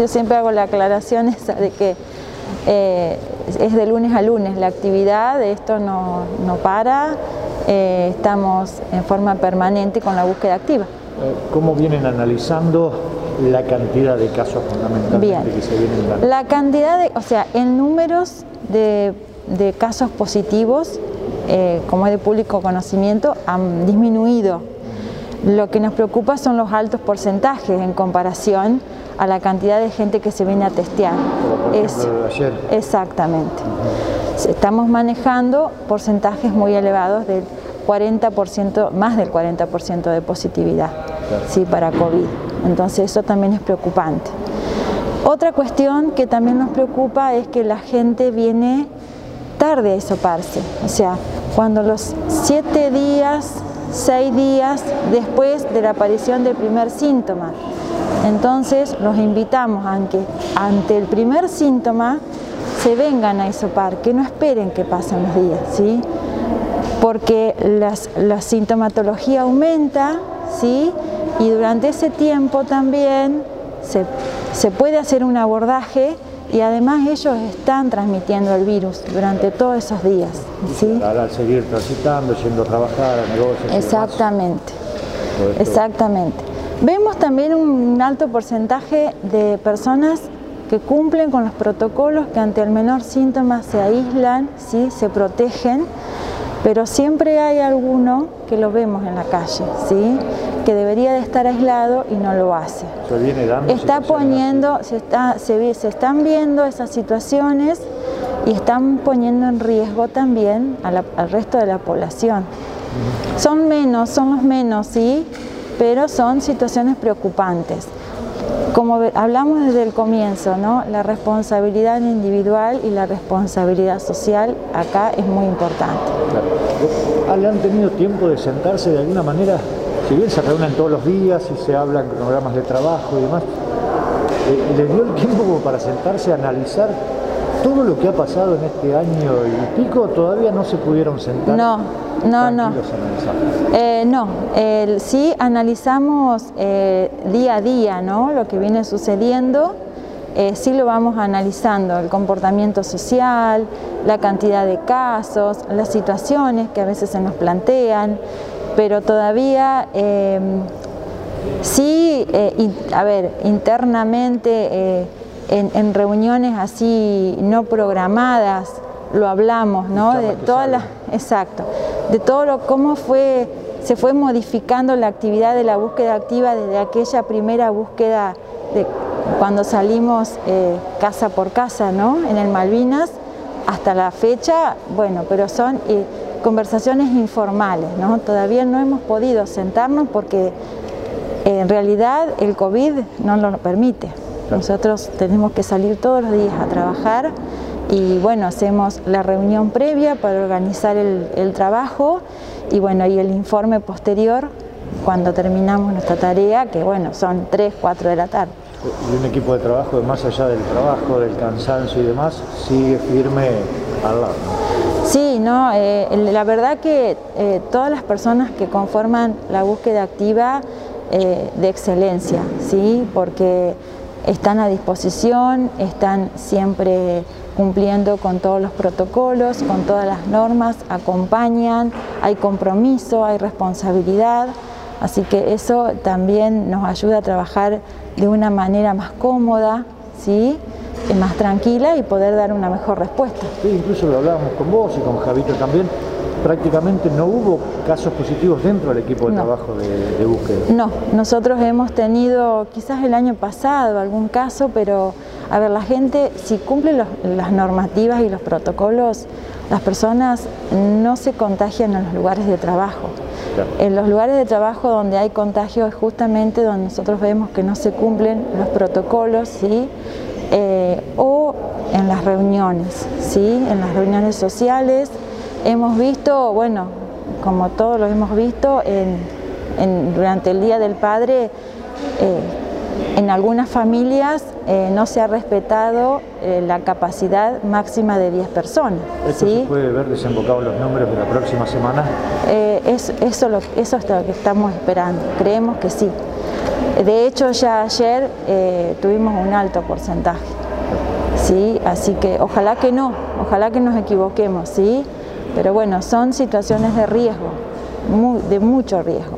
Yo siempre hago la aclaración esa de que eh, es de lunes a lunes la actividad, esto no, para, eh, estamos en forma permanente con la búsqueda activa. Eh, ¿Cómo vienen analizando la cantidad de casos fundamentalmente que se vienen dando? La cantidad de, o sea, en números de, de casos positivos, como es de público conocimiento, han disminuido. Lo que nos preocupa son los altos porcentajes en comparación a la cantidad de gente que se viene a testear. ayer. Exactamente. Estamos manejando porcentajes muy elevados del 40%, más del 40% de positividad sí, para COVID. Entonces eso también es preocupante. Otra cuestión que también nos preocupa es que la gente viene tarde a hisoparse. O sea, cuando los siete días, seis días después de la aparición del primer síntoma, entonces los invitamos a que ante el primer síntoma se vengan a isopar, que no esperen que pasen los días, ¿sí? porque la sintomatología aumenta ¿sí? y durante ese tiempo también se, se puede hacer un abordaje y además ellos están transmitiendo el virus durante todos esos días. ¿sí? Al seguir transitando, yendo a trabajar, a negocios. Exactamente, exactamente. Vemos también un alto porcentaje de personas que cumplen con los protocolos, que ante el menor síntoma se aíslan, ¿sí? se protegen, pero siempre hay alguno que lo vemos en la calle, ¿sí? que debería de estar aislado y no lo hace. Se viene dando está poniendo, se, está, se, se, están viendo esas situaciones y están poniendo en riesgo también al resto de la población. Son menos, son los menos, ¿sí? Pero son situaciones preocupantes. Como hablamos desde el comienzo, ¿no? la responsabilidad individual y la responsabilidad social acá es muy importante. Claro. ¿Han tenido tiempo de sentarse de alguna manera? Si bien se reúnen todos los días y se hablan programas de trabajo y demás, eh, ¿les dio el tiempo para sentarse a analizar todo lo que ha pasado en este año y pico? ¿Todavía no se pudieron sentar? No, no, no. Eh, no, sí analizamos eh, día a día ¿no? lo que viene sucediendo, eh, sí lo vamos analizando, el comportamiento social, la cantidad de casos, las situaciones que a veces se nos plantean, pero todavía sí, a ver, internamente en reuniones así no programadas, lo hablamos, ¿no? De todas las, exacto, de todo lo cómo fue, se fue modificando la actividad de la búsqueda activa desde aquella primera búsqueda de cuando salimos eh, casa por casa, ¿no? En el Malvinas, hasta la fecha, bueno, pero son eh, conversaciones informales, ¿no? Todavía no hemos podido sentarnos porque en realidad el COVID no lo permite. Nosotros tenemos que salir todos los días a trabajar y bueno, hacemos la reunión previa para organizar el, trabajo y bueno, y el informe posterior cuando terminamos nuestra tarea, que bueno, son 3, 4 de la tarde. Y un equipo de trabajo, más allá del trabajo, del cansancio y demás, sigue firme al lado. Sí, no, eh, la verdad que eh, todas las personas que conforman la búsqueda activa eh, de excelencia, ¿sí? porque están a disposición, están siempre cumpliendo con todos los protocolos, con todas las normas, acompañan, hay compromiso, hay responsabilidad, así que eso también nos ayuda a trabajar de una manera más cómoda, ¿sí? Más tranquila y poder dar una mejor respuesta. Sí, incluso lo hablábamos con vos y con Javito también, prácticamente no hubo casos positivos dentro del equipo de trabajo de, búsqueda. No, nosotros hemos tenido quizás el año pasado algún caso, pero a ver, la gente si cumple las normativas y los protocolos, las personas no se contagian en los lugares de trabajo. En los lugares de trabajo donde hay contagio es justamente donde nosotros vemos que no se cumplen los protocolos, ¿sí? Eh, o en las reuniones, ¿sí? en las reuniones sociales, Hemos visto, bueno, como todos lo hemos visto, durante el Día del Padre, eh, en algunas familias eh, no se ha respetado eh, la capacidad máxima de 10 personas. ¿Esto se puede ver desembocados los nombres de la próxima semana? eso, eso es lo que estamos esperando, creemos que sí. De hecho, ya ayer eh, tuvimos un alto porcentaje. ¿sí? Así que ojalá que no, ojalá que nos equivoquemos, ¿sí? Pero bueno, son situaciones de riesgo, de mucho riesgo.